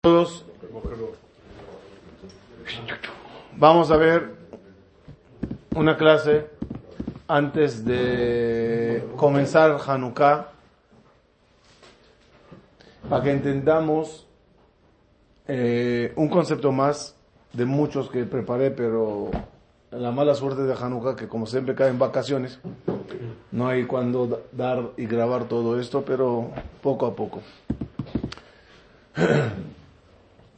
todos. Vamos a ver una clase antes de comenzar Hanukkah para que entendamos eh, un concepto más de muchos que preparé, pero la mala suerte de Hanukkah, que como siempre cae en vacaciones, no hay cuando dar y grabar todo esto, pero poco a poco.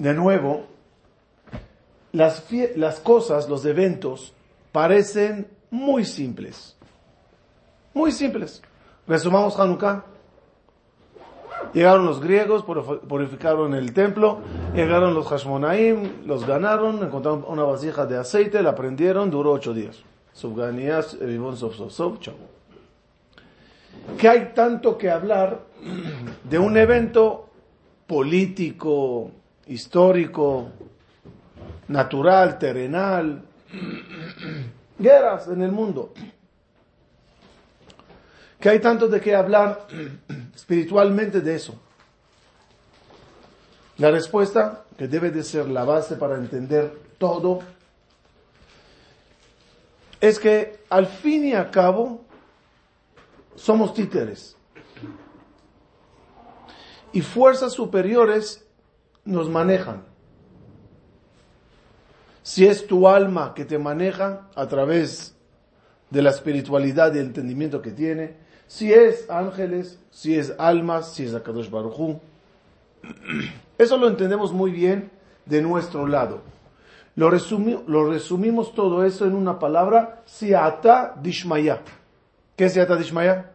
De nuevo, las, cosas, los eventos, parecen muy simples. Muy simples. Resumamos Hanukkah. Llegaron los griegos, purificaron el templo, llegaron los Hashmonaim, los ganaron, encontraron una vasija de aceite, la prendieron, duró ocho días. Subganías, ¿Qué hay tanto que hablar de un evento político, histórico, natural, terrenal, guerras en el mundo? que hay tanto de qué hablar espiritualmente de eso? La respuesta, que debe de ser la base para entender todo, es que al fin y al cabo somos títeres. Y fuerzas superiores nos manejan. Si es tu alma que te maneja a través de la espiritualidad y el entendimiento que tiene, si es ángeles, si es almas, si es Akadosh Baruj Eso lo entendemos muy bien de nuestro lado. Lo, lo resumimos todo eso en una palabra, Siata Dishmaya. ¿Qué es Siata Dishmaya?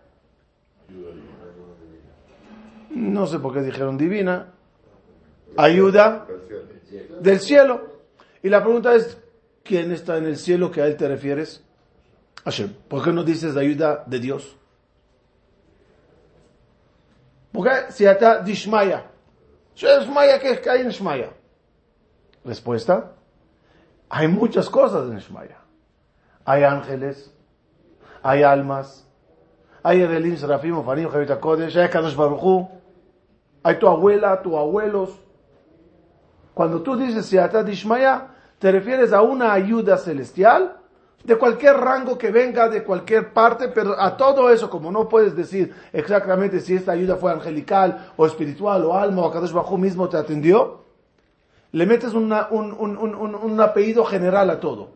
No sé por qué dijeron divina. Ayuda del cielo. Y la pregunta es, ¿quién está en el cielo que a él te refieres? Hashem. ¿Por qué no dices ayuda de Dios? Porque si está Dishmaya. Shmaya, ¿qué hay en Shmaya? Respuesta. Hay muchas cosas en Shmaya. Hay ángeles, hay almas, hay Erelim, Serafim, Ofanim, Javita Kodesh, hay Kadosh Baruchu, hay tu abuela, tus abuelos. Cuando tú dices Siata Dishmaya, te refieres a una ayuda celestial de cualquier rango que venga, de cualquier parte, pero a todo eso, como no puedes decir exactamente si esta ayuda fue angelical o espiritual o alma o Kadosh Bajo mismo te atendió, le metes un, un, apellido general a todo.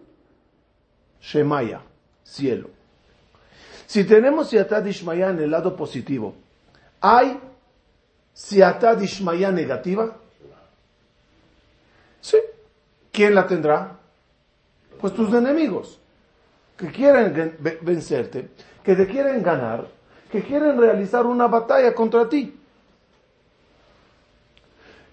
Shemaya, cielo. Si tenemos Siatad Ishmaya en el lado positivo, ¿hay Siatad Ishmaya negativa? Sí. ¿Quién la tendrá? Pues tus enemigos que quieren vencerte, que te quieren ganar, que quieren realizar una batalla contra ti.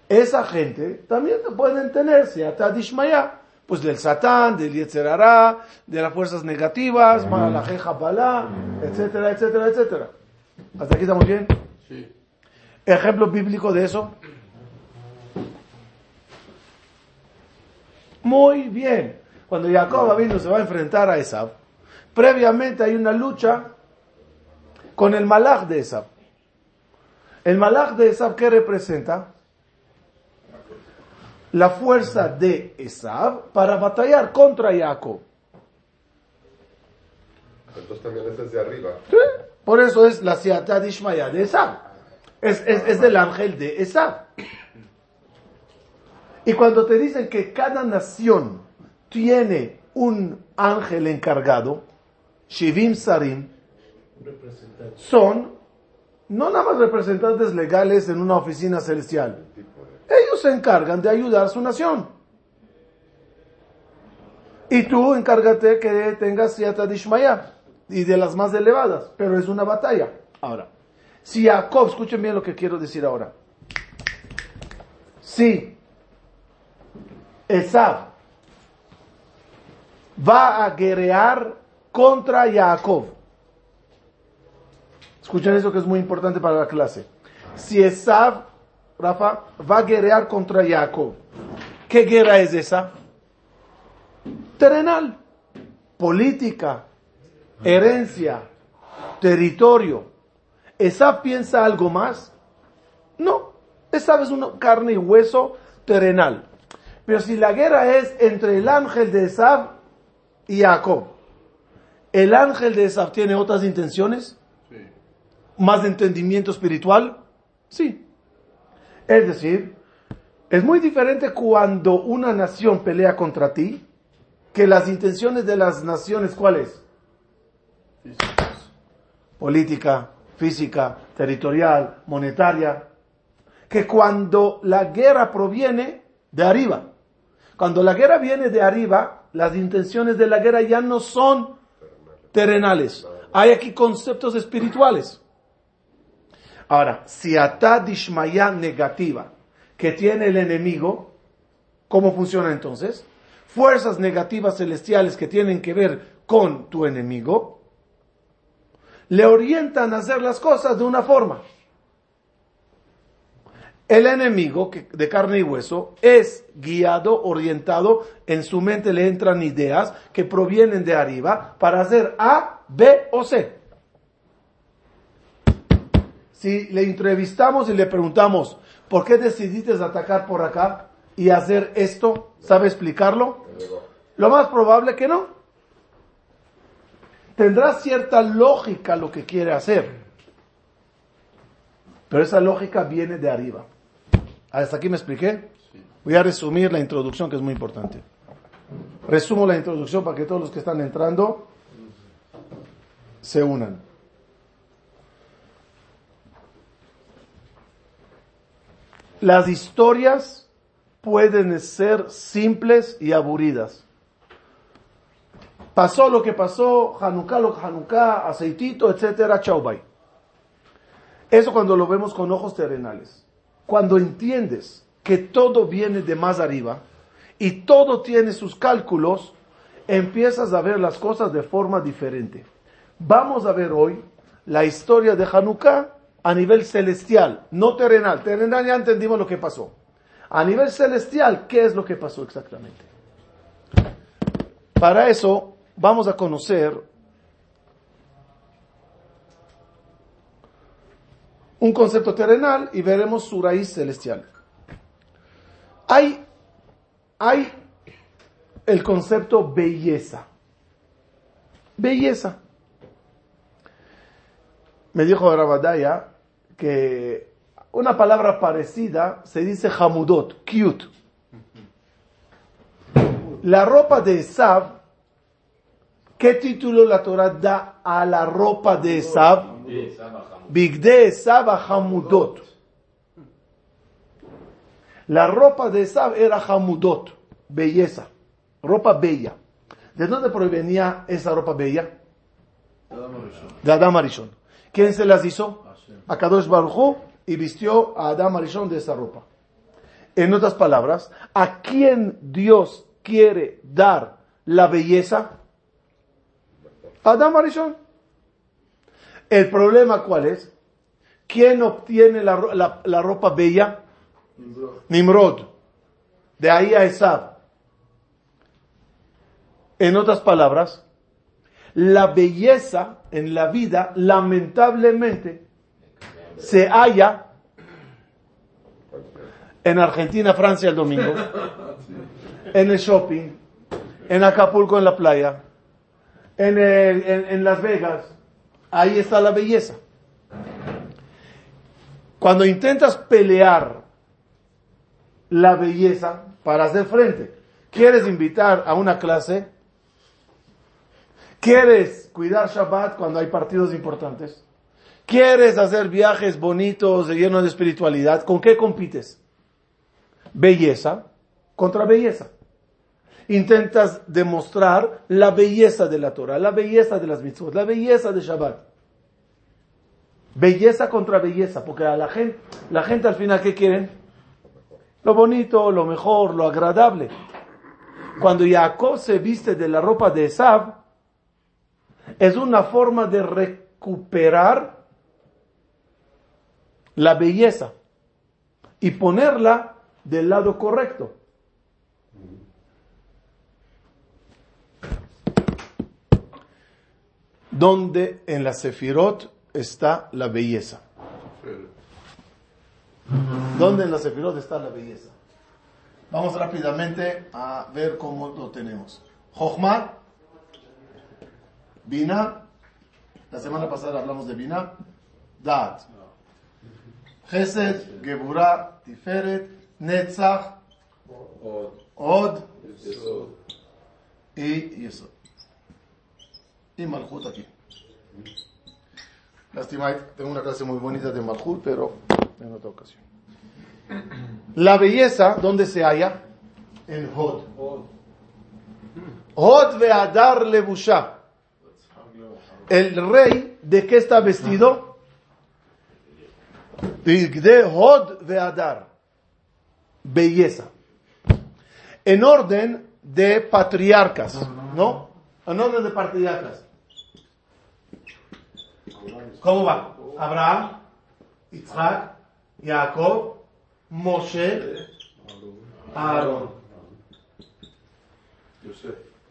Esa gente también te pueden tener, si hasta Dishmaya, pues del Satán, del Yetzerará, de las fuerzas negativas, Malalajeja Balá, etcétera, etcétera, etcétera. ¿Hasta aquí estamos bien? Sí. Ejemplo bíblico de eso. Muy bien. Cuando Jacob vino se va a enfrentar a Esab, previamente hay una lucha con el malach de Esab. El malach de Esab, ¿qué representa? La fuerza de Esab para batallar contra Jacob. Entonces también es desde arriba. Por eso es la Siata de Ishmael de Esab. Es, es, es del ángel de Esab. Y cuando te dicen que cada nación tiene un ángel encargado, Shivim Sarim, son no nada más representantes legales en una oficina celestial. Ellos se encargan de ayudar a su nación. Y tú encárgate que tengas Siata Dishmaya y de las más elevadas, pero es una batalla. Ahora, si Jacob, escuchen bien lo que quiero decir ahora. Si Esav va a guerrear contra Jacob. Escuchen eso que es muy importante para la clase. Si Esav, Rafa, va a guerrear contra Jacob, ¿qué guerra es esa? Terrenal, política, herencia, territorio. ¿Esav piensa algo más? No. Esav es una carne y hueso terrenal. Pero si la guerra es entre el ángel de Esab y Jacob, ¿el ángel de Esab tiene otras intenciones? ¿Más de entendimiento espiritual? Sí. Es decir, es muy diferente cuando una nación pelea contra ti que las intenciones de las naciones, ¿cuáles? Política, física, territorial, monetaria. Que cuando la guerra proviene de arriba. Cuando la guerra viene de arriba, las intenciones de la guerra ya no son terrenales. Hay aquí conceptos espirituales. Ahora, si ata dishmaya negativa que tiene el enemigo, ¿cómo funciona entonces? Fuerzas negativas celestiales que tienen que ver con tu enemigo, le orientan a hacer las cosas de una forma. El enemigo de carne y hueso es guiado, orientado, en su mente le entran ideas que provienen de arriba para hacer A, B o C si le entrevistamos y le preguntamos, ¿por qué decidiste atacar por acá y hacer esto? ¿Sabe explicarlo? Lo más probable que no. Tendrá cierta lógica lo que quiere hacer. Pero esa lógica viene de arriba. ¿Hasta aquí me expliqué? Voy a resumir la introducción que es muy importante. Resumo la introducción para que todos los que están entrando se unan. Las historias pueden ser simples y aburridas. Pasó lo que pasó, Hanukkah lo que Hanukkah, aceitito, etcétera, chau bye. Eso cuando lo vemos con ojos terrenales. Cuando entiendes que todo viene de más arriba y todo tiene sus cálculos, empiezas a ver las cosas de forma diferente. Vamos a ver hoy la historia de Hanukkah a nivel celestial, no terrenal. Terrenal ya entendimos lo que pasó. A nivel celestial, ¿qué es lo que pasó exactamente? Para eso vamos a conocer un concepto terrenal y veremos su raíz celestial. Hay, hay el concepto belleza. Belleza. Me dijo Rabadaya que una palabra parecida se dice hamudot, cute. La ropa de Esab, ¿qué título la Torah da a la ropa de Esab? Bigde Esab hamudot. La ropa de Esab era hamudot, belleza, ropa bella. ¿De dónde provenía esa ropa bella? De Adam Arishon. ¿Quién se las hizo? a Kadosh Baruj y vistió a Adam Arishon de esa ropa. En otras palabras, ¿a quién Dios quiere dar la belleza? Adam Arishon. El problema cuál es? ¿Quién obtiene la, la ropa bella? Nimrod. De ahí a Esab. En otras palabras, la belleza en la vida, lamentablemente, se halla en Argentina, Francia el domingo, en el shopping, en Acapulco en la playa, en, en, Las Vegas, ahí está la belleza. Cuando intentas pelear la belleza para hacer frente, quieres invitar a una clase, quieres cuidar Shabbat cuando hay partidos importantes, ¿Quieres hacer viajes bonitos, llenos de espiritualidad? ¿Con qué compites? Belleza contra belleza. Intentas demostrar la belleza de la Torah, la belleza de las mitzvot, la belleza de Shabbat. Belleza contra belleza, porque a la gente, la gente al final, ¿qué quieren? Lo bonito, lo mejor, lo agradable. Cuando Jacob se viste de la ropa de Esab, es una forma de recuperar la belleza y ponerla del lado correcto. Donde en la Sefirot está la belleza. ¿Dónde en la Sefirot está la belleza? Vamos rápidamente a ver cómo lo tenemos. Jochma, Bina, la semana pasada hablamos de Bina, Da'at, Chesed, Geburah, Tiferet, Netzach, Od y Yesod. Y Malchut aquí. Lástima, tengo una clase muy bonita de Malchut, pero en otra ocasión. La belleza, ¿dónde se halla? En Hod. Hod ve'adar lebusha. El rey, ¿de qué está vestido? De Hod ve'adar. Belleza. En orden de patriarcas, ¿no? En orden de patriarcas. ¿Cómo va? Abraham, Isaac, Jacob, Moshe, Aarón.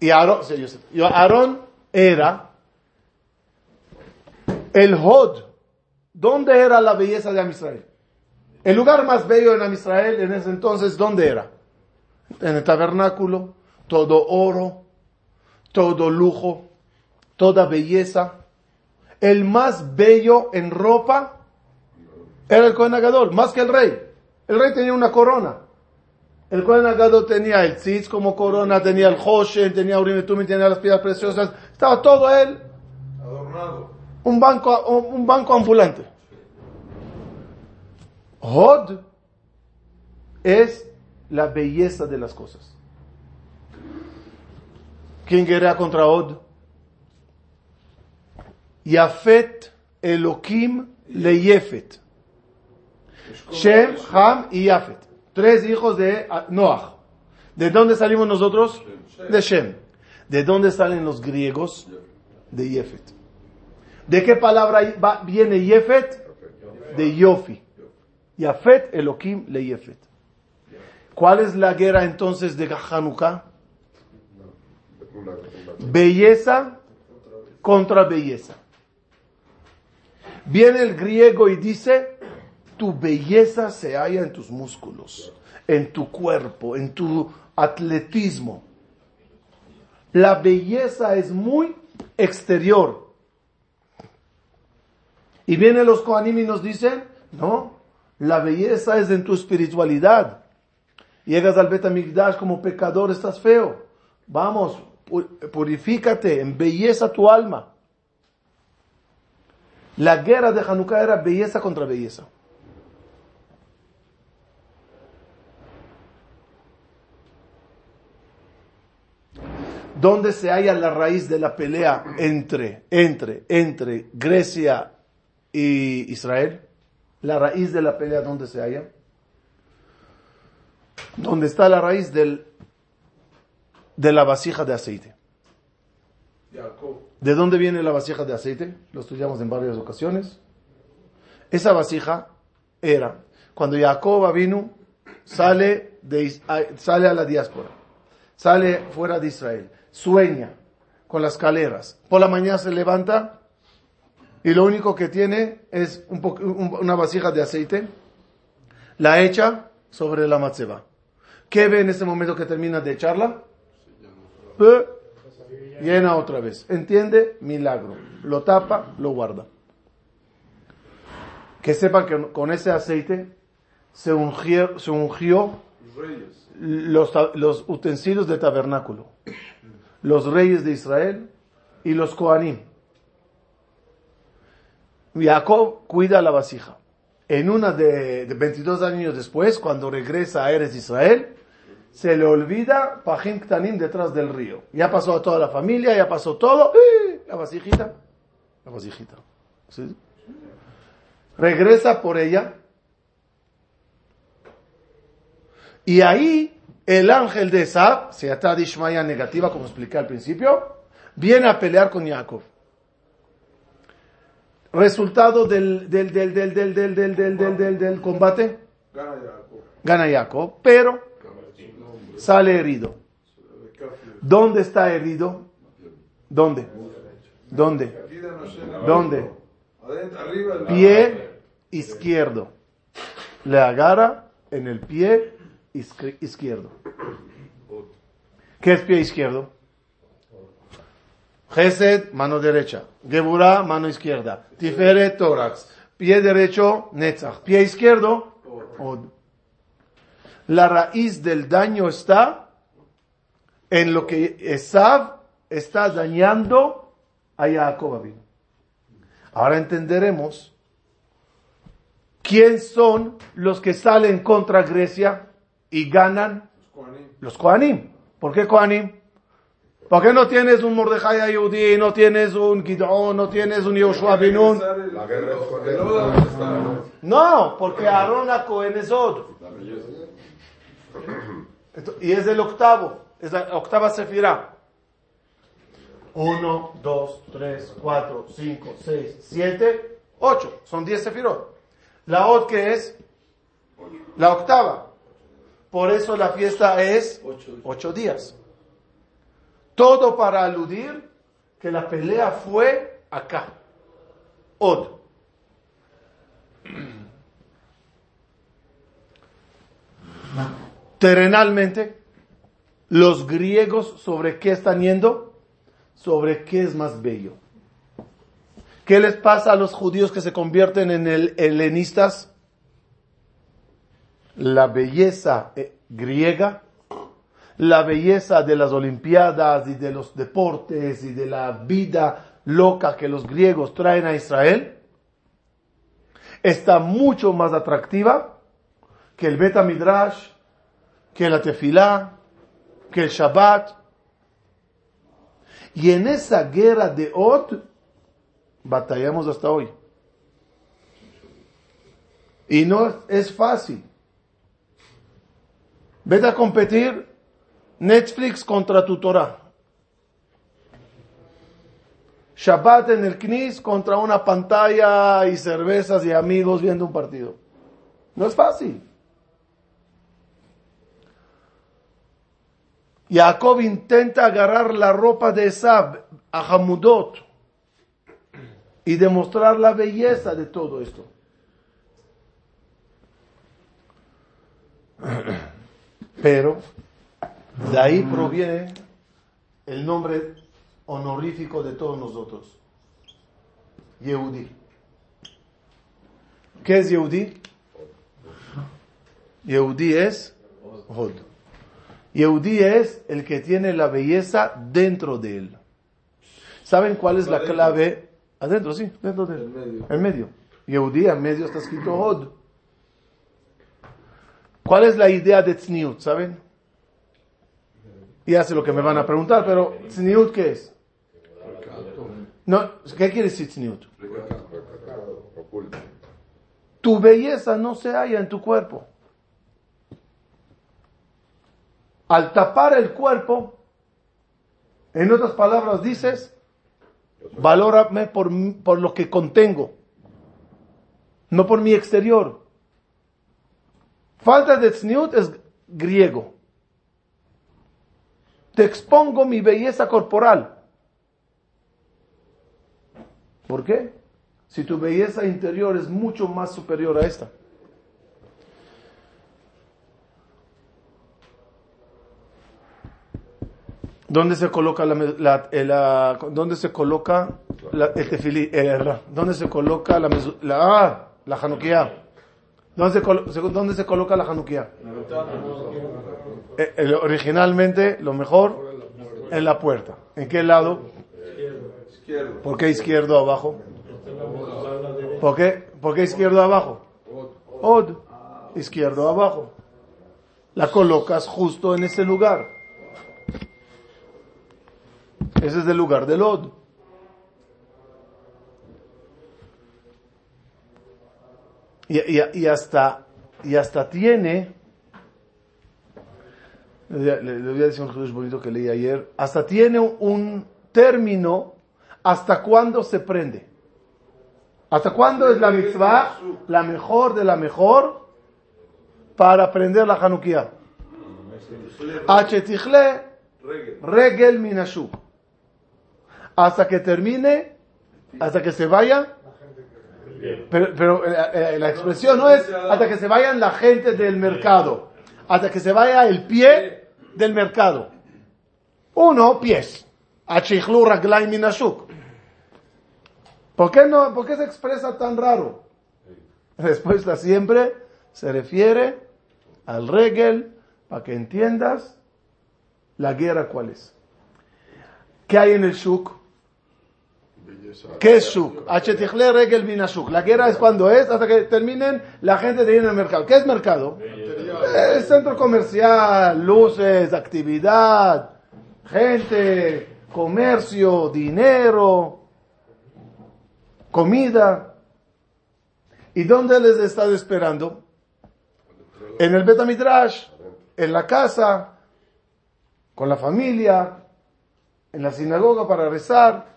Y Aarón. Y era el Hod. ¿Dónde era la belleza de Amisrael? El lugar más bello en Amisrael en ese entonces, ¿dónde era? En el tabernáculo, todo oro, todo lujo, toda belleza. El más bello en ropa era el Cohen Agadol, más que el rey. El rey tenía una corona. El Cohen Agadol tenía el tzitz como corona, tenía el Hoshen, tenía Urimetum, tenía las piedras preciosas. Estaba todo él. Adornado. Un banco, un banco ambulante. Hod es la belleza de las cosas. ¿Quién guerrea contra Hod? Yafet Elohim Leyefet. Shem, Ham y Yafet. Tres hijos de Noah. ¿De dónde salimos nosotros? De Shem. ¿De dónde salen los griegos? De Yefet. ¿De qué palabra va- viene Yefet? De Yofi. Yafet Elohim le Yefet. ¿Cuál es la guerra entonces de Hanukkah? Belleza contra belleza. Viene el griego y dice, tu belleza se halla en tus músculos, en tu cuerpo, en tu atletismo. La belleza es muy exterior. Y vienen los Kohanim y dicen, no, la belleza es en tu espiritualidad. Llegas al Betamigdash como pecador, estás feo. Vamos, pu- purifícate, embelleza tu alma. La guerra de Hanukkah era belleza contra belleza. ¿Dónde se halla la raíz de la pelea entre, entre, entre Grecia y Israel? La raíz de la pelea, ¿dónde se halla? ¿Dónde está la raíz del, de la vasija de aceite? ¿De dónde viene la vasija de aceite? Lo estudiamos en varias ocasiones. Esa vasija era cuando Jacob vino, sale, de, sale a la diáspora, sale fuera de Israel, sueña con las escaleras. Por la mañana se levanta y lo único que tiene es un po- un- una vasija de aceite, la echa sobre la matzeba. ¿Qué ve en ese momento que termina de echarla? Eh, llena otra vez. ¿Entiende? Milagro. Lo tapa, lo guarda. Que sepan que con ese aceite se ungió, los, utensilios de tabernáculo, los reyes de Israel y los Kohanim. Jacob cuida la vasija. En una de, de 22 años después, cuando regresa a Eres Israel, se le olvida Pajim Ktanim detrás del río. Ya pasó a toda la familia, ya pasó todo. ¡Eh! La vasijita, la vasijita. ¿Sí? Regresa por ella. Y ahí el ángel de Esab, se ata de Ishmaya negativa, como expliqué al principio, viene a pelear con Jacob. Resultado del, del, del, del, del, del, del, del, del, del, del combate, Gana Jacob. gana Jacob, pero sale herido. ¿Dónde está herido? ¿Dónde? ¿Dónde? ¿Dónde? Pie izquierdo. Le agarra en el pie izquierdo. ¿Qué es pie izquierdo? Gesed, mano derecha. Geburah, mano izquierda. Tiferet, tórax. Pie derecho, Netzach. Pie izquierdo, Od. La raíz del daño está en lo que Esav está dañando a Jacob Avinu. Ahora entenderemos quién son los que salen contra Grecia y ganan los Kohanim. ¿Por qué Kohanim? ¿Por qué no tienes un Mordejai Ayudí, no tienes un Gideon, no tienes un Yoshua Binun? No, porque Aarón a Cohen es Od. Esto- Y es el octavo, es la octava sefirá. Uno, dos, tres, cuatro, cinco, seis, siete, ocho. Son diez sefirot. La Od que es la octava. Por eso la fiesta es ocho días. Todo para aludir que la pelea fue acá. Od. Terrenalmente, los griegos sobre qué están yendo? Sobre qué es más bello. ¿Qué les pasa a los judíos que se convierten en el helenistas? La belleza eh, griega, la belleza de las olimpiadas y de los deportes y de la vida loca que los griegos traen a Israel, está mucho más atractiva que el Beta Midrash, que la Tefilá, que el Shabbat. Y en esa guerra de Od, batallamos hasta hoy. Y no es- fácil. Vete a competir Netflix contra tu Torah. Shabbat en el Knis contra una pantalla y cervezas y amigos viendo un partido. No es fácil. Jacob intenta agarrar la ropa de Esab a Hamudot y demostrar la belleza de todo esto. Pero de ahí proviene el nombre honorífico de todos nosotros. Yehudi. ¿Qué es Yehudi? Yehudi es Hod. Yehudi es el que tiene la belleza dentro de él. ¿Saben cuál es la clave? Adentro, sí, dentro de él. En medio. En medio. Yehudi, en medio está escrito Hod. ¿Cuál es la idea de Tzniut? ¿Saben? Ya sé lo que me van a preguntar, pero Tzniut, ¿qué es? No, ¿qué quiere decir Tzniut? Oculto. Tu belleza no se halla en tu cuerpo. Al tapar el cuerpo, en otras palabras dices, valórame por, por lo que contengo, no por mi exterior. Falta de tzniut es griego. Te expongo mi belleza corporal. ¿Por qué? Si tu belleza interior es mucho más superior a esta. ¿Dónde se coloca la, la- el, la- dónde se coloca la, el tefilí, eh, dónde se coloca la, la, ah, la Hanukkah? ¿Dónde se, dónde se coloca la Hanukkah? Eh, originalmente, lo mejor, en la puerta. ¿En qué lado? Izquierdo. ¿Por qué izquierdo abajo? ¿Por qué, ¿Por qué izquierdo abajo? Od. Izquierdo abajo. La colocas justo en ese lugar. Ese es el lugar del Od. Y, y- y hasta, y hasta tiene, le, le- voy a decir un juez bonito que leí ayer, hasta tiene un término hasta cuándo se prende. ¿Hasta cuándo es la mitzvah la mejor de la mejor para prender la Hanukkah? Achetichle Reggae. Hasta que termine, hasta que se vaya. Pero, pero, eh, eh, la expresión no es hasta que se vayan la gente del mercado. hasta que se vaya el pie del mercado. Uno, pies. ¿Por qué no, por qué se expresa tan raro? Respuesta siempre se refiere al regel para que entiendas la guerra cuál es. ¿Qué hay en el shuk? ¿Qué es? Achetichle regel minashuk. La guerra es cuando es, hasta que terminen la gente de ir al mercado. ¿Qué es mercado? Eh, centro comercial, luces, actividad, gente, comercio, dinero, comida. ¿Y dónde les está esperando? En el Betamidrash, en la casa, con la familia, en la sinagoga para rezar.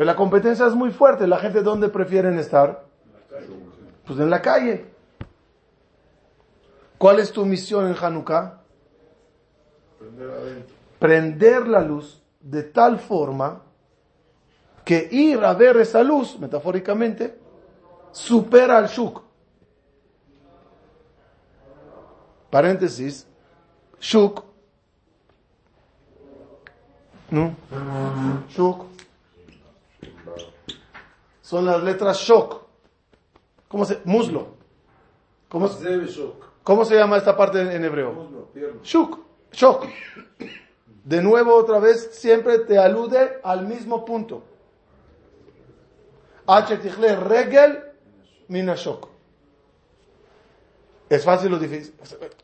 Pero la competencia es muy fuerte. La gente, ¿dónde prefieren estar? Pues en la calle. ¿Cuál es tu misión en Hanukkah? Prender. Prender la luz de tal forma que ir a ver esa luz, metafóricamente, supera al shuk. Paréntesis, shuk, ¿no? Shuk. Son las letras shok. ¿Cómo se? Muslo. ¿Cómo, cómo se llama esta parte en hebreo? Shuk, shok. De nuevo, otra vez, siempre te alude al mismo punto. Regel mina shok. ¿Es fácil o difícil?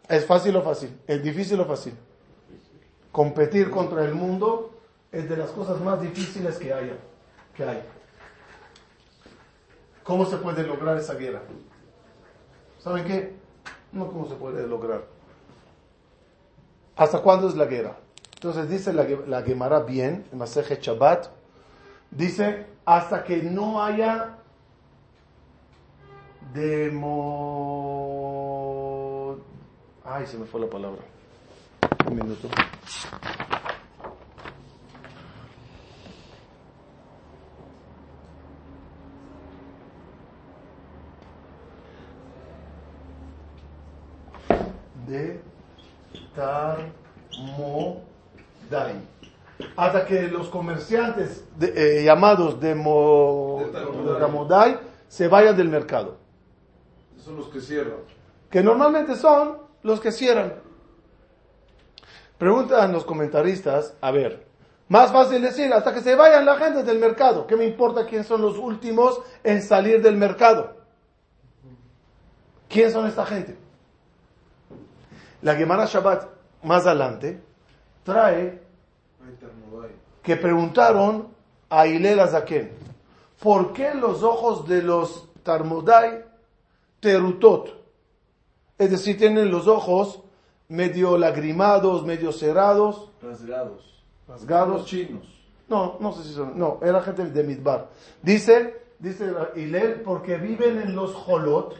¿Es fácil o fácil? ¿Es difícil o fácil? Competir contra el mundo es de las cosas más difíciles que haya, que hay. ¿Cómo se puede lograr esa guerra? ¿Saben qué? No cómo se puede lograr. ¿Hasta cuándo es la guerra? Entonces dice la, la Gemara bien, en Maseje Shabbat, dice hasta que no haya demo... Ay, se me fue la palabra. Un minuto. De Tarmodai. Hasta que los comerciantes de- eh, llamados de, Mo- De Tarmodai. se vayan del mercado. Son los que cierran. Que normalmente son los que cierran. Preguntan los comentaristas, a ver, más fácil decir, hasta que se vayan la gente del mercado. ¿Qué me importa quién son los últimos en salir del mercado? ¿Quién son esta gente? La Gemara Shabbat, más adelante, trae que preguntaron a Hillel Azaken, ¿por qué los ojos de los Tarmodai terutot? Es decir, tienen los ojos medio lagrimados, medio cerrados, Rasgados. rasgados. Los chinos. No, no sé si son, no, era gente de Midbar. Dice, dice Hillel, porque viven en los holot,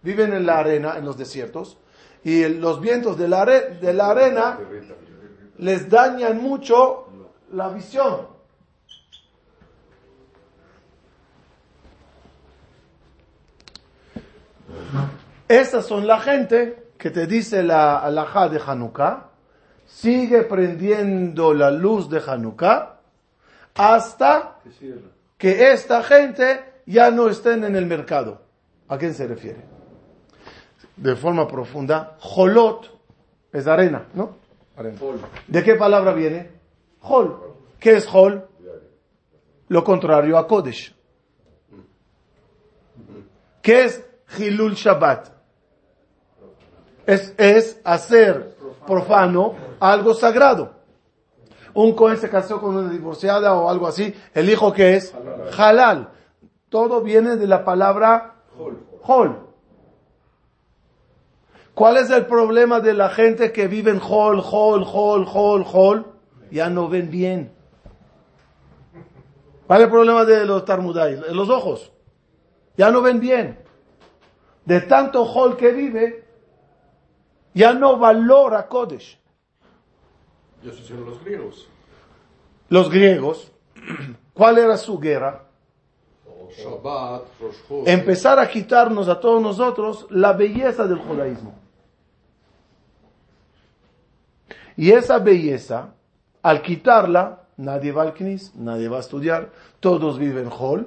viven en la arena, en los desiertos, y el- los vientos de la, are- de la arena les dañan mucho la visión. Estas son la gente que te dice la alajá de Hanukkah, sigue prendiendo la luz de Hanukkah hasta que esta gente ya no estén en el mercado. ¿A quién se refiere? De forma profunda, Jolot es arena, ¿no? Arena. ¿De qué palabra viene? Hol. ¿Qué es Hol? Lo contrario a Kodesh. ¿Qué es Hilul Shabbat? Es, es hacer profano algo sagrado. Un Cohen se casó con una divorciada o algo así. El hijo que es halal. Todo viene de la palabra Hol. ¿Cuál es el problema de la gente que vive en Hol, Hol, Hol, Hol, Hol? Ya no ven bien. ¿Cuál es el problema de los Tarmudai? Los ojos. Ya no ven bien. De tanto Hol que vive, ya no valora Kodesh. Y eso hicieron los griegos. Los griegos, ¿cuál era su guerra? Shabbat. Empezar a quitarnos a todos nosotros la belleza del judaísmo. Y esa belleza, al quitarla, nadie va al knis, nadie va a estudiar, todos viven hall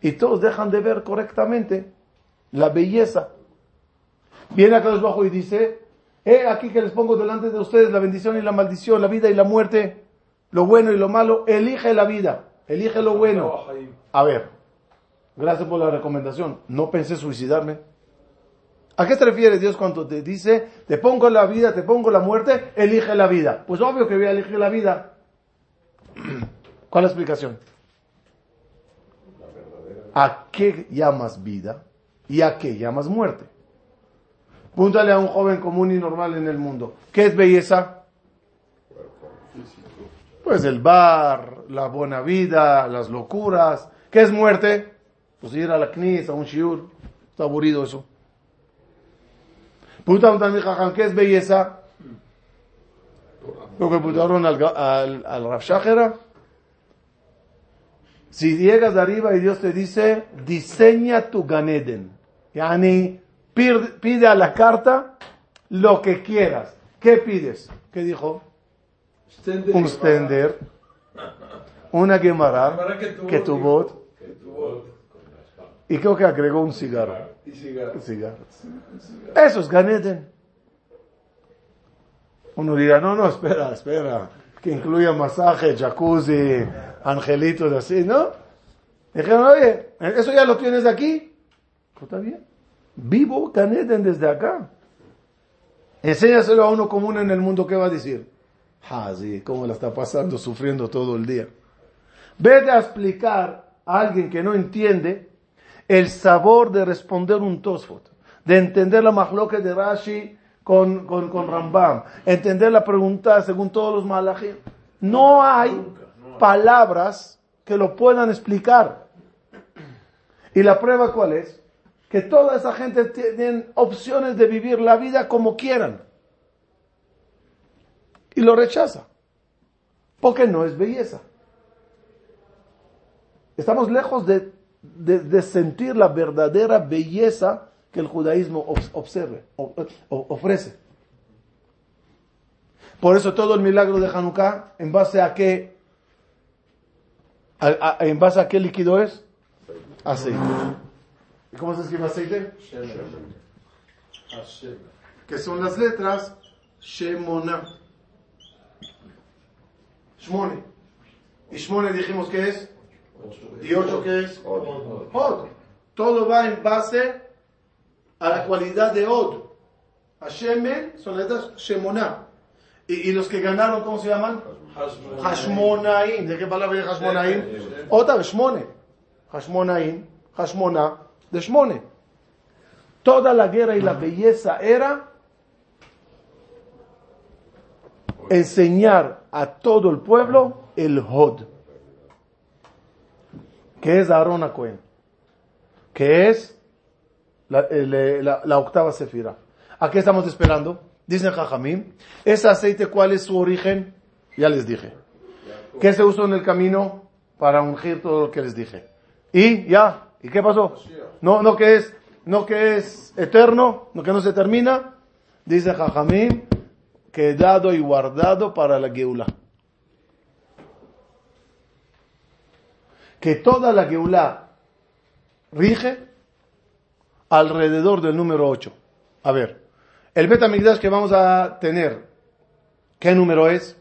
y todos dejan de ver correctamente la belleza. Viene acá abajo y dice, eh, aquí que les pongo delante de ustedes la bendición y la maldición, la vida y la muerte, lo bueno y lo malo, elige la vida, elige lo bueno. A ver, gracias por la recomendación, no pensé suicidarme. ¿A qué se refiere Dios cuando te dice, te pongo la vida, te pongo la muerte, elige la vida? Pues obvio que voy a elegir la vida. ¿Cuál es la explicación? ¿A qué llamas vida y a qué llamas muerte? Púntale a un joven común y normal en el mundo. ¿Qué es belleza? Pues el bar, la buena vida, las locuras. ¿Qué es muerte? Pues ir a la knis, a un shiur. Está aburrido eso. Pregúntame ¿qué es belleza? Lo que preguntaron al, al, al Rav Shachera. Si llegas de arriba y Dios te dice, diseña tu Ganeden. Yani, pide, pide a la carta lo que quieras. ¿Qué pides? ¿Qué dijo? Un stender, una Gemara, que tu bot, y creo que agregó un cigarro. Y cigarros. Cigarros. Eso es Ganeden. Uno dirá, no, no, espera, espera, que incluya masaje, jacuzzi, angelitos así, ¿no? Dijeron, oye, eso ya lo tienes aquí. Pues está bien. Vivo Ganeden desde acá. Enséñaselo a uno común en el mundo, ¿qué va a decir? Ah, sí, cómo la está pasando, sufriendo todo el día. Vete a explicar a alguien que no entiende el sabor de responder un Tosfot, de entender la mahloque de Rashi con, con, con Rambam, entender la pregunta según todos los malajim. No hay palabras que lo puedan explicar. ¿Y la prueba cuál es? Que toda esa gente tiene opciones de vivir la vida como quieran. Y lo rechaza. Porque no es belleza. Estamos lejos de, de, sentir la verdadera belleza que el judaísmo observe, ofrece. Por eso todo el milagro de Hanukkah, ¿en base a qué, en base a qué líquido es? Aceite. ¿Y cómo se escribe aceite? Que son las letras Shemona. Shmone. Y Shmone dijimos que es. ¿Y ocho qué es? Od. Todo va en base a la cualidad de Od. Hashemen son letras Shemona. ¿Y, y los que ganaron, cómo se llaman? Hashmonaim. ¿De qué palabra es Hashmonaim? Otra vez, Shmone. Hashmonaim, Hashmona, de Shmone. Toda la guerra y la belleza era enseñar a todo el pueblo el Hod, que es Aarón que es la, la, octava sefira. ¿A qué estamos esperando? Dicen Jajamim, ese aceite, ¿cuál es su origen? Ya les dije. ¿Qué se usó en el camino para ungir todo lo que les dije? Y ya, ¿y qué pasó? No, no que es, no que es eterno, no que no se termina. Dice Jajamim, quedado y guardado para la Geula. Que toda la Geula rige alrededor del número 8. A ver, el Betamigdash que vamos a tener, ¿qué número es?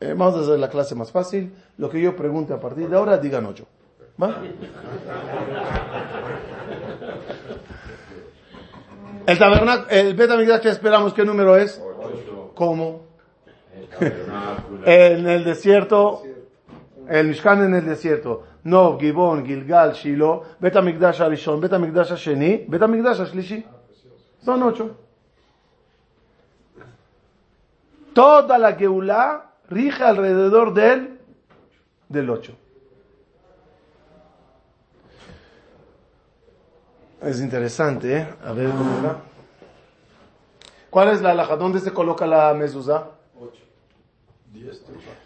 Eh, vamos a hacer la clase más fácil. Lo que yo pregunte a partir de ahora, digan 8. ¿Va? El tabernáculo, el Betamigdash que esperamos, ¿qué número es? ¿Cómo? en el desierto, el Mishkan en el desierto. No, Gibon, Gilgal, Shiloh, Betamigdash Arishon, Betamigdash Asheni, Betamigdash Ashlishi. Son ocho. Toda la Geulah rige alrededor del, del ocho. Es interesante, ¿eh? A ver. ¿Cuál es la alhaja? ¿Dónde se coloca la mezuzá?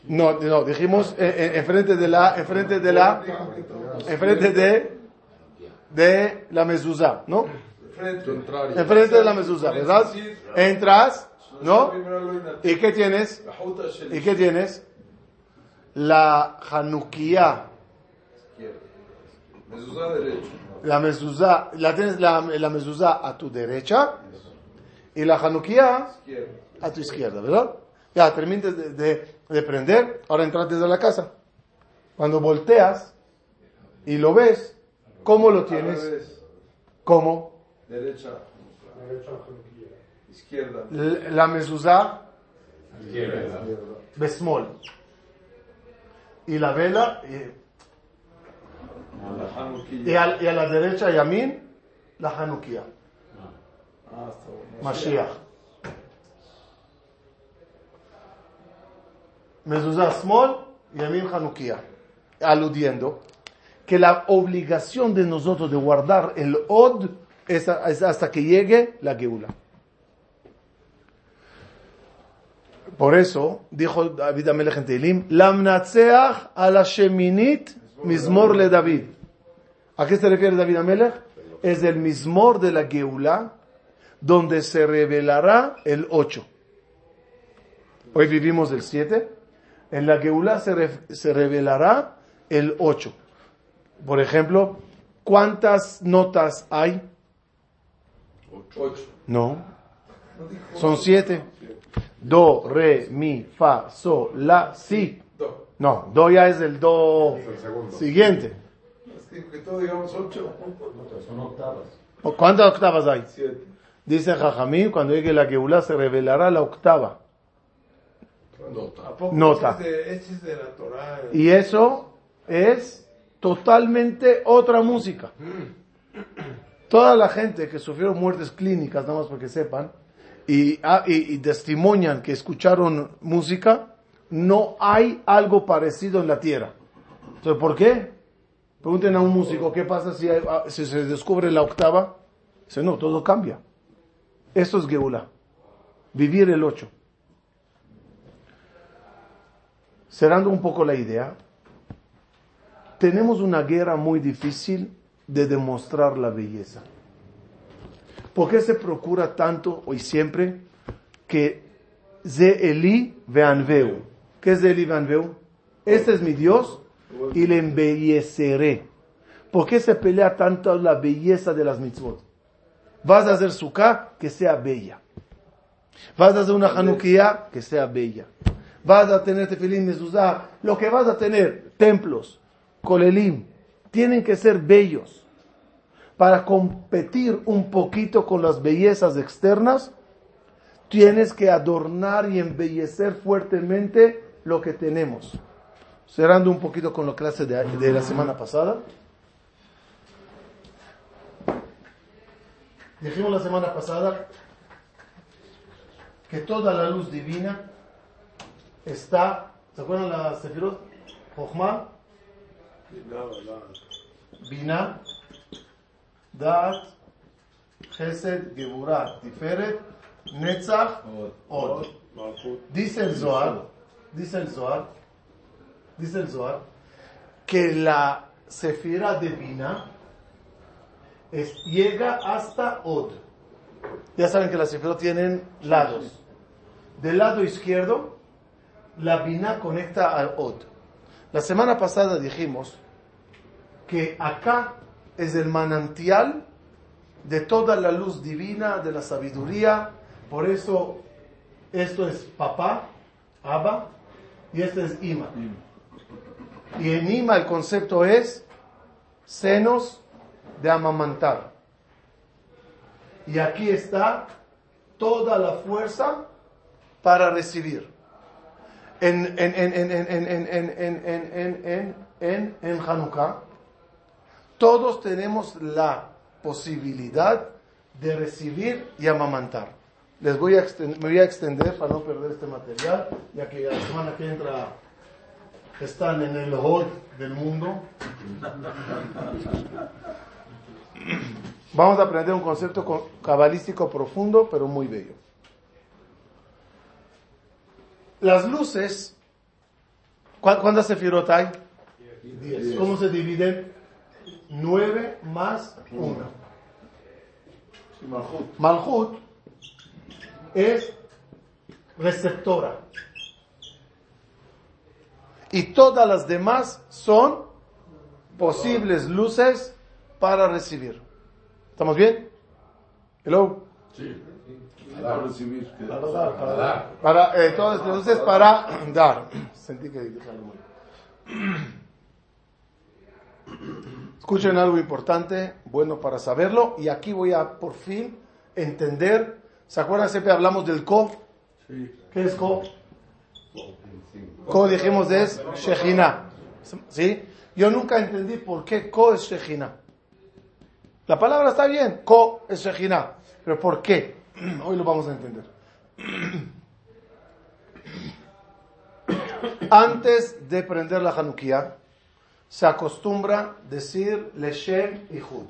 No, no, dijimos eh, eh, enfrente de la, enfrente de la, enfrente de, de la mezuzá, ¿no? Enfrente de la mezuzá, ¿verdad? Entras, ¿no? ¿Y qué tienes? ¿Y qué tienes? La Hanukkah, la mezuzá, la tienes la, la mezuzá a tu derecha y la Hanukkah a tu izquierda, ¿verdad? Ya, termines de, de, de prender, ahora entras desde la casa. Cuando volteas y lo ves, ¿cómo lo tienes? ¿Cómo? Derecha. Izquierda. La mezuzá besmol. Y la vela, y, La Hanukkah. y, a, y a la derecha, Yamin, la Hanukkah. Ah. Mashiach. Aludiendo que la obligación de nosotros de guardar el Od es, hasta que llegue la Geula. Por eso dijo David Amelech en Lamnatseach a la Mizmor le David. ¿A qué se refiere David Amelech? Es el Mizmor de la Geula, donde se revelará el 8. Hoy vivimos el 7. En la Geula se, re- se revelará el 8. Por ejemplo, ¿cuántas notas hay? Ocho. No. Son 7. Do, re, mi, fa, sol, la, si. Do. No, do ya es el do siguiente. Es que, que todo digamos ocho. ¿O ¿Cuántas octavas hay? Siete. Dice Jajamín, cuando llegue la Geula se revelará la octava. Nota. ¿A poco Nota. Este es de, este es de la Torah. Y eso es totalmente otra música. Toda la gente que sufrió muertes clínicas, nada más para que sepan, y, ah, y- y testimonian que escucharon música, no hay algo parecido en la tierra. Entonces, ¿por qué? Pregunten a un músico, ¿qué pasa si, hay- ah, si se descubre la octava? Dice, no, todo cambia. Eso es Geula. Vivir el ocho. Cerrando un poco la idea, tenemos una guerra muy difícil de demostrar la belleza. ¿Por qué se procura tanto hoy siempre que Ze Eli Veanveu? ¿Qué es Ze Eli Veanveu? Este es mi Dios y le embelleceré. ¿Por qué se pelea tanto la belleza de las mitzvot? Vas a hacer sukkah que sea bella. Vas a hacer una Hanukkah que sea bella. Vas a tener tefilín, mezuzá, lo que vas a tener, templos, kolelim, tienen que ser bellos. Para competir un poquito con las bellezas externas, tienes que adornar y embellecer fuertemente lo que tenemos. Cerrando un poquito con la clase de, de la semana pasada. Dijimos la semana pasada que toda la luz divina está, ¿se acuerdan la Sefirot? Jochma, Bina, Daat, Chesed, Geburah, Tiferet, Netzach, Od. Dice el Zohar, dice el Zohar, dice el Zohar, que la Sefira de Bina es, llega hasta Od. Ya saben que las Sefirot tienen lados. Del lado izquierdo, la Bina conecta al Od. La semana pasada dijimos que acá es el manantial de toda la luz divina, de la sabiduría. Por eso esto es papá, Abba, y este es Ima. Y en Ima el concepto es senos de amamantar. Y aquí está toda la fuerza para recibir en, en, en, en, en, en en en en en en en en Hanukkah, todos tenemos la posibilidad de recibir y amamantar. Les voy a extender, me voy a extender para no perder este material, ya que la semana que entra están en el hot del mundo. Vamos a aprender un concepto cabalístico profundo, pero muy bello. Las luces, ¿cu- ¿cuántas sefirot hay? Diez. ¿Cómo se dividen? Nueve más uno. Sí, Malhut. Malhut es receptora. Y todas las demás son posibles luces para recibir. ¿Estamos bien? Hello. Sí. Para recibir. Para dar. Para, eh, todas las luces para dar. Sentí que dije algo. Escuchen algo importante, bueno para saberlo, y aquí voy a por fin entender. ¿Se acuerdan? Siempre hablamos del ko. Sí. ¿Qué es ko? Ko dijimos es Shejina. ¿Sí? Yo nunca entendí por qué ko es Shejina. La palabra está bien, ko es Shejina. Pero ¿por qué? Hoy lo vamos a entender. Antes de prender la Hanukkah, se acostumbra decir Leshem y Hud.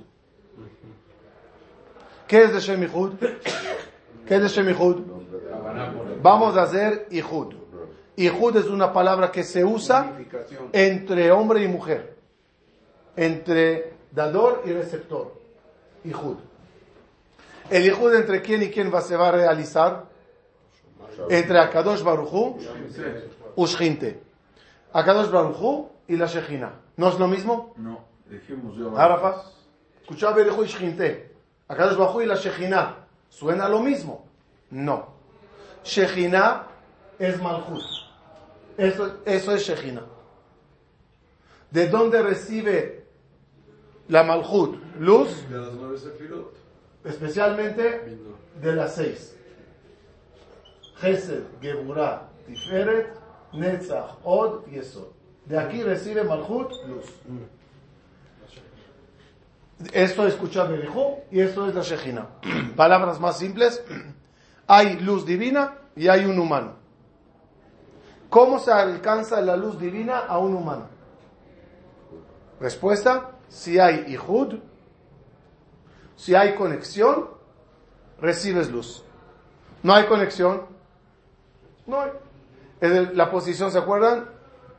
¿Qué es Leshem y Hud? ¿Qué es Leshem? Vamos a hacer Ihud. Ihud es una palabra que se usa entre hombre y mujer. Entre dador y receptor. Ihud. El Ihud entre quién y quién va, se va a realizar? Entre Akadosh Baruchu y Shchinte. Akadosh Baruchu y la Shejina. ¿No es lo mismo? No, dijimos. Arafa. Escuchaba Berejú y Shchinte. Akadosh Baruchu y la Shejina. ¿Suena lo mismo? No. Shejina es Malchut. Eso, eso es Shejina. ¿De dónde recibe la Malchut? Luz, De las nueve sefirot. Especialmente de las seis. Gesed, Geburah, Tiferet, Netzach, Od y Esod. De aquí recibe Malchut, luz. Esto escucha Berijú y esto es la Shejina. Palabras más simples. Hay luz divina y hay un humano. ¿Cómo se alcanza la luz divina a un humano? Respuesta, si hay Ihud, si hay conexión, recibes luz. No hay conexión, no hay. El- la posición, ¿se acuerdan?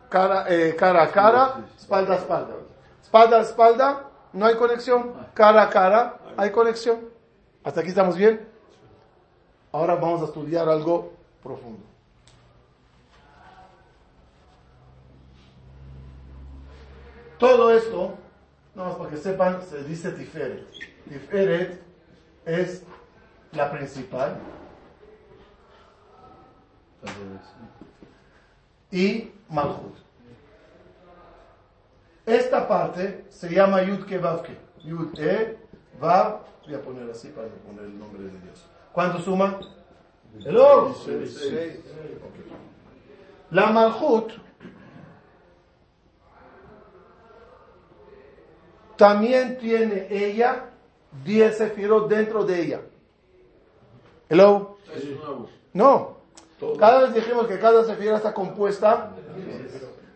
Cara, eh, cara a cara, espalda a espalda. Espalda a espalda, no hay conexión. Cara a cara, hay conexión. ¿Hasta aquí estamos bien? Ahora vamos a estudiar algo profundo. Todo esto, nada más para que sepan, se dice Tiferet. Tiferet es la principal y Malchut. Esta parte se llama Yud Ke Vav Ke. Yud E Vav, voy a poner así para poner el nombre de Dios. ¿Cuánto suma? El oro. La Malchut también tiene ella 10 sefirot dentro de ella. Hello. No. Cada vez dijimos que cada sefira está compuesta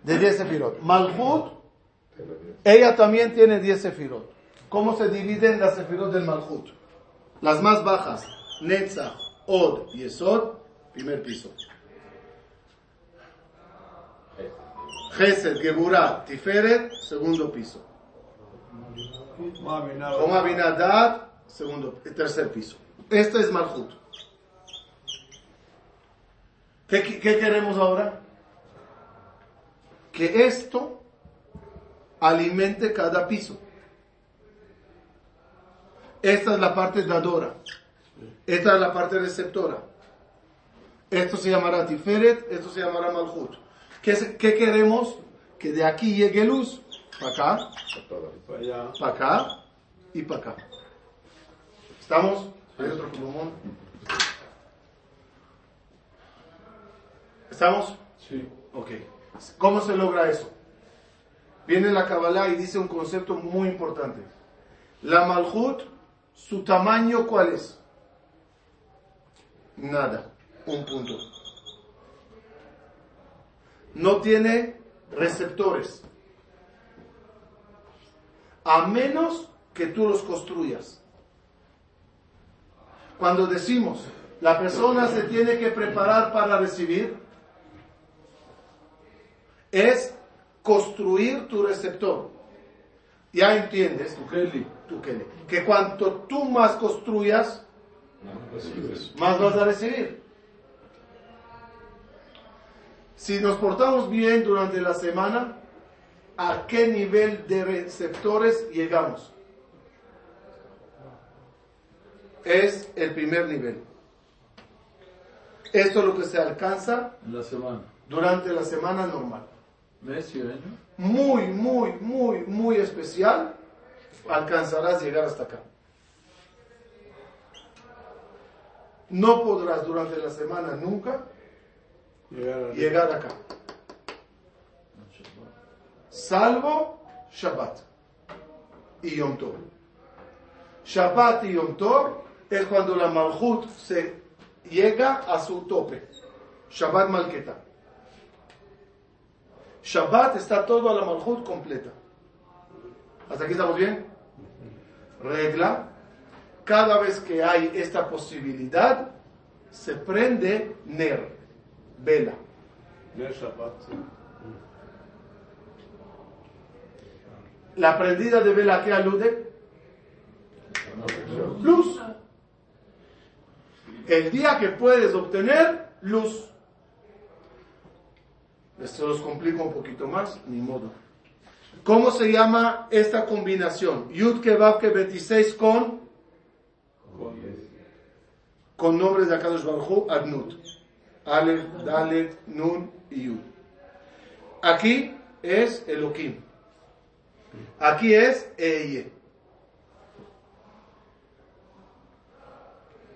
de 10 sefirot. Malhut, ella también tiene 10 sefirot. ¿Cómo se dividen las sefirot del Malhut? Las más bajas, Netzach, Od y primer piso. Gesed, Geburah, Tiferet, segundo piso. Como Abinadad, segundo, tercer piso. Esto es Malhut. ¿Qué, queremos ahora? Que esto alimente cada piso. Esta es la parte dadora. Esta es la parte receptora. Esto se llamará Tiferet, esto se llamará Malhut. ¿Qué, qué queremos? Que de aquí llegue luz. Para acá, Para allá. para acá y para acá. ¿Estamos? ¿Hay otro pulmón? ¿Estamos? Sí. Ok. ¿Cómo se logra eso? Viene la Kabbalah y dice un concepto muy importante. La Malhut, su tamaño, ¿cuál es? Nada. Un punto. No tiene receptores. A menos que tú los construyas. Cuando decimos, la persona se tiene que preparar para recibir, es construir tu receptor. ya entiendes Tu Kelly. tú, Kelly, que cuanto tú más construyas, más vas a recibir. Si nos portamos bien durante la semana, ¿a qué nivel de receptores llegamos? Es el primer nivel. Esto es lo que se alcanza En la semana. durante la semana normal. Mes y año. Muy, muy, muy, muy especial, alcanzarás llegar hasta acá. No podrás durante la semana nunca llegar acá. Salvo Shabbat y Yom Tov. Shabbat y Yom Tov es cuando la Malhut se llega a su tope. Shabbat Malketa. Shabbat está todo a la Malhut completa. ¿Hasta aquí estamos bien? Regla. Cada vez que hay esta posibilidad, se prende Ner, vela. Ner Shabbat, La prendida de vela que alude luz. El día que puedes obtener luz. Esto los complica un poquito más, ni modo. ¿Cómo se llama esta combinación? Yud Kebab que 26 con con nombres de Akadosh Baruj Adnut. Aleph, Dalet, Nun y Yud. Aquí es Elohim. Aquí es Eye.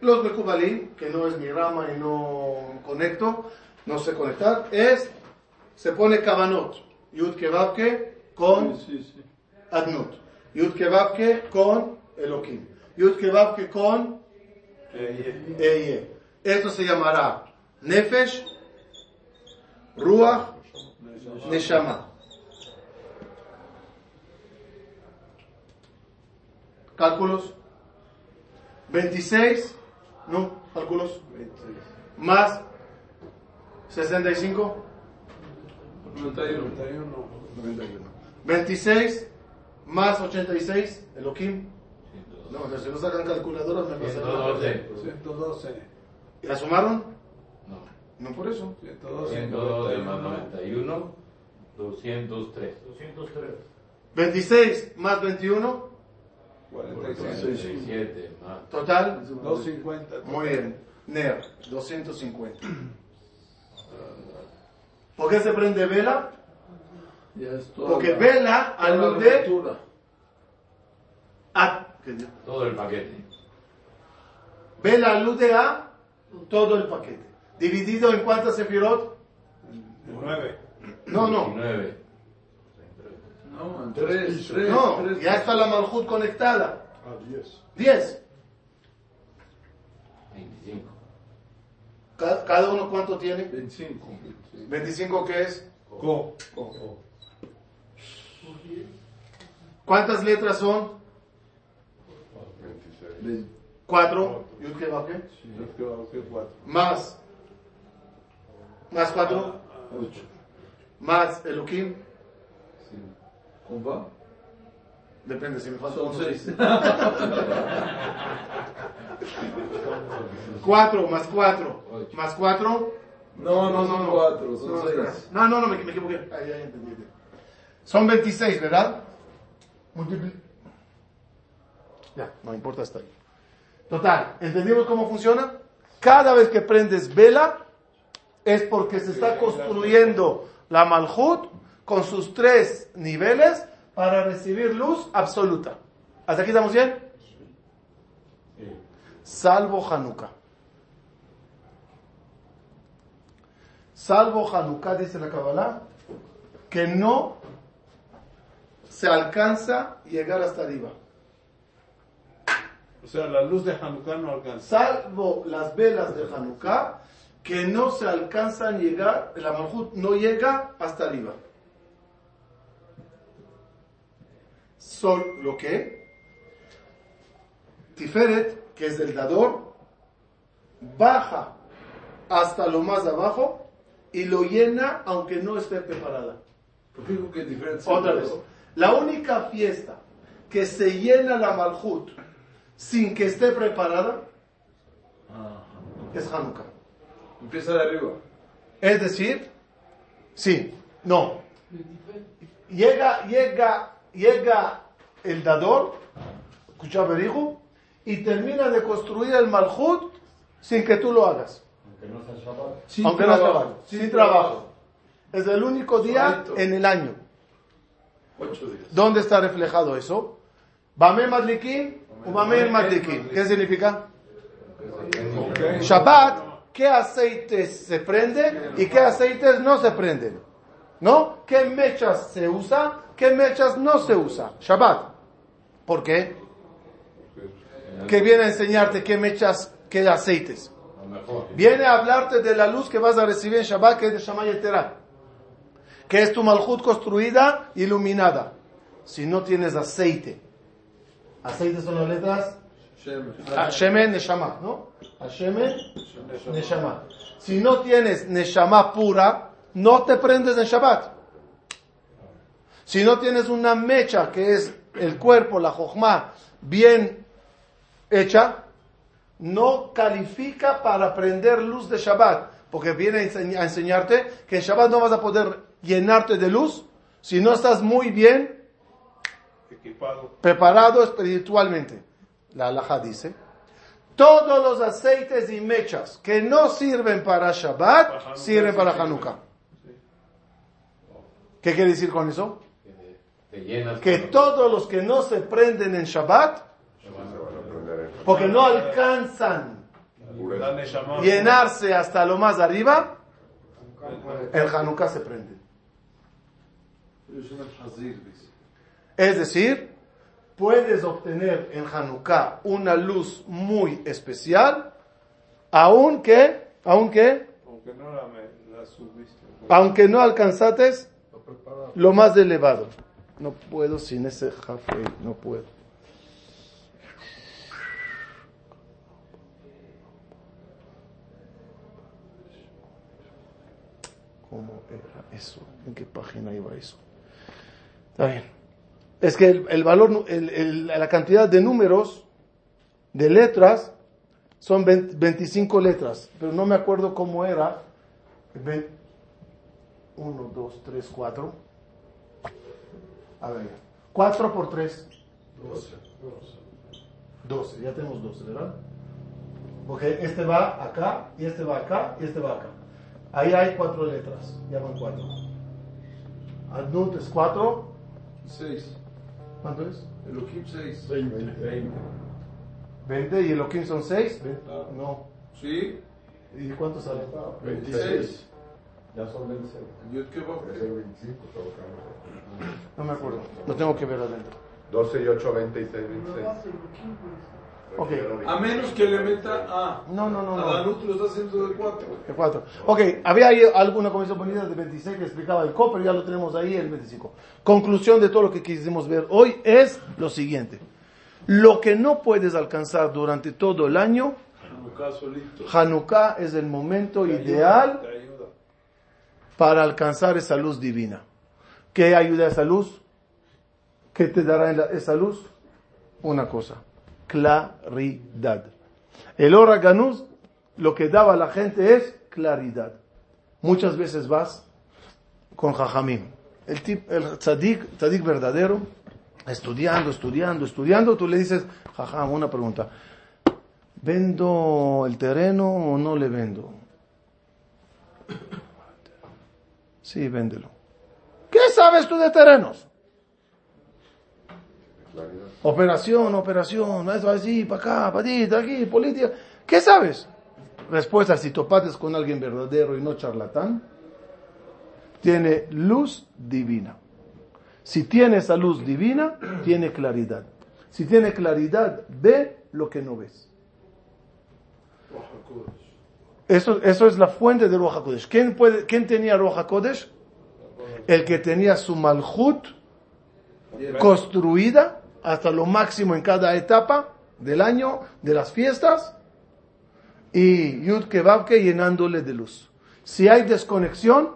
Los Mekubalim, que no es mi rama y no conecto, no sé conectar, es, se pone Kabanot. Yud Kebabke con Sí, sí, sí. Adnut. Yud Kebabke con Elohim. Yud Kebabke con Eh, Eye. Esto se llamará Nefesh, Ruach, Neshama. Cálculos. 26, no, cálculos. 26. Más 65, 91. 91. 91. 26 más 86, Elohim. No, o sea, si no sacan calculadoras me pasa 112. 112. ¿La sumaron? No. No por eso. 112. 112 más 91, 203. 203. 26 más 21, 46. 47 más. total. 250. Muy bien. NER, 250. ¿Por qué se prende vela? Porque la- vela alude a... Todo el paquete. Vela alude a todo el paquete. ¿Dividido en cuántas sefirot? 9. No, no. 19. No, en tres, tres, No, tres. ya está la Malhut conectada. A 10. 10. 25. Ca- ¿Cada uno cuánto tiene? 25. 25 que es. Co. ¿Cuántas letras son? 26. Ve- 4. Yud Kei Vav Kei. Es que va a ser 4. Más. Más 4. Ocho. Más Elohim. ¿Cómo va? Depende, si me falta Son uno, seis. 4 más 4. Ocho. Más 4. No, no son cuatro, son No, espera. seis. No, no, no, me, me equivoqué. Ahí, ahí entendí. Son 26, ¿verdad? Multipli- Ya, no importa hasta ahí. Total, ¿entendimos cómo funciona? Cada vez que prendes vela es porque se está construyendo la Malhut con sus tres niveles para recibir luz absoluta. ¿Hasta aquí estamos bien? Salvo Hanukkah. Salvo Hanukkah, dice la Kabbalah, que no se alcanza llegar hasta arriba. O sea, la luz de Hanukkah no alcanza. Salvo las velas de Hanukkah, que no se alcanzan llegar, la Malhut no llega hasta arriba. Solo que Tiferet, que es el dador, baja hasta lo más abajo y lo llena aunque no esté preparada. Otra vez. La única fiesta que se llena la Malhut sin que esté preparada, es Hanukkah. Empieza de arriba. Es decir, sí, no. Llega, llega, llega el dador, escucha hijo, y termina de construir el Malhut sin que tú lo hagas. Sin Aunque no trabajo. trabajo, sin trabajo. Es el único día en el año. Ocho días. ¿Dónde está reflejado eso? Bame Madlikin, Ubame Madlikin. ¿Qué significa? Shabbat, ¿qué aceites se prenden y qué aceites no se prenden? ¿No? ¿Qué mechas se usa? ¿Qué mechas no se usa? Shabbat. ¿Por qué? Que viene a enseñarte qué mechas, qué aceites. Viene a hablarte de la luz que vas a recibir en Shabbat, que es de Shammai Yeterah. Que es tu malhut construida, iluminada. Si no tienes aceite. Aceite son las letras Shemen. Ah, Shemen, Neshama, ¿no? Shemen, Neshama. Si no tienes Neshama pura, no te prendes en Shabbat. Si no tienes una mecha, que es el cuerpo, la Jochma, bien hecha, no califica para prender luz de Shabbat. Porque viene a enseñ- a enseñarte que en Shabbat no vas a poder llenarte de luz si no estás muy bien Equipado. preparado espiritualmente. La alhaja dice, todos los aceites y mechas que no sirven para Shabbat, Hanukkah sirven para. Hanukkah. ¿Qué quiere decir con eso? Que todos los que no se prenden en Shabbat, porque no alcanzan llenarse hasta lo más arriba, el Hanukkah se prende. Es decir, puedes obtener en Hanukkah una luz muy especial, aunque, aunque, Aunque no la, la aunque no alcanzaste lo más elevado. No puedo sin ese jafe, no puedo. ¿Cómo era eso? ¿En qué página iba eso? Está bien. Es que el, el valor, el- el- la cantidad de números, de letras, son 20 25 letras, pero no me acuerdo cómo era. 1, 2, 3, 4. A ver, 4 por 3. 12, ya tenemos 12, ¿verdad? Porque este va acá, y este va acá, y este va acá. Ahí hay cuatro letras, ya van cuatro. Adnut es 4. Seis. ¿Cuánto es? Elohim seis. 20 y Elohim son 6. Ah. No. Sí. ¿Y cuánto sale? 26. Ya son 26. Yud que. Es el 25, trabajamos. No me acuerdo. Lo tengo que ver adentro. 12 y 8, 26, 26. Ok. A menos que le meta A. No, no, no, A no. Danut lo está haciendo de cuatro. De 4. Ok, había ahí alguna comisión bonita de 26 que explicaba el COP, pero ya lo tenemos ahí el 25. Conclusión de todo lo que quisimos ver hoy es lo siguiente. Lo que no puedes alcanzar durante todo el año, Hanukkah solito. Hanukkah es el momento ideal. Para alcanzar esa luz divina. ¿Qué ayuda a esa luz? ¿Qué te dará esa luz? Una cosa, claridad. El Oraganuz lo que daba a la gente es claridad. Muchas veces vas con Jajamim, el, el tzadik, tzadik verdadero, estudiando, estudiando, estudiando, tú le dices, Jajam, una pregunta, ¿vendo el terreno o no le vendo? Sí, véndelo. ¿Qué sabes tú de terrenos? Operación, operación, eso así, para acá, para allí, para aquí, política. ¿Qué sabes? Respuesta, si topates con alguien verdadero y no charlatán, tiene luz divina. Si tiene esa luz divina, tiene claridad. Si tiene claridad, ve lo que no ves. Eso, eso es la fuente de Ruach HaKodesh. ¿Quién, puede, ¿Quién tenía Ruach HaKodesh? El que tenía su malhut construida hasta lo máximo en cada etapa del año, de las fiestas, y Yud Kebabke llenándole de luz. Si hay desconexión,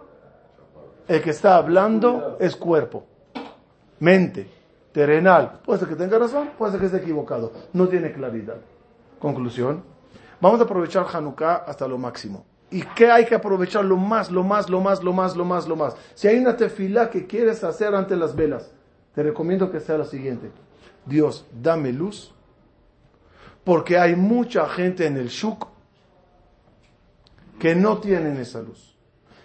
el que está hablando es cuerpo, mente. terrenal. Puede ser que tenga razón, puede ser que esté equivocado. No tiene claridad. Conclusión. Vamos a aprovechar Hanukkah hasta lo máximo. ¿Y qué hay que aprovechar lo más, lo más, lo más, lo más, lo más, lo más? Si hay una tefila que quieres hacer ante las velas, te recomiendo que sea la siguiente. Dios, dame luz, porque hay mucha gente en el shuk que no tienen esa luz,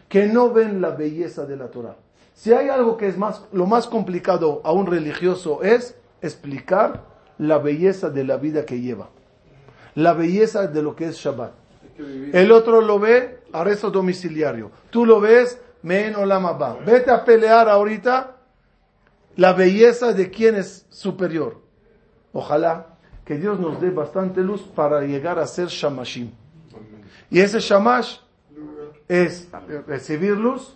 que no ven la belleza de la Torah. Si hay algo que es más, lo más complicado a un religioso es explicar la belleza de la vida que lleva, la belleza de lo que es Shabbat. El otro lo ve, arresto domiciliario. Tú lo ves, men olam haba. Vete a pelear ahorita la belleza de quien es superior. Ojalá que Dios nos dé bastante luz para llegar a ser shamashim. Y ese shamash es recibir luz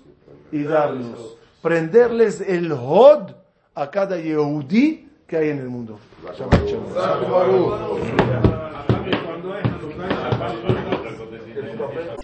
y dar luz. Prenderles el hod a cada yehudí que hay en el mundo. Shabbat.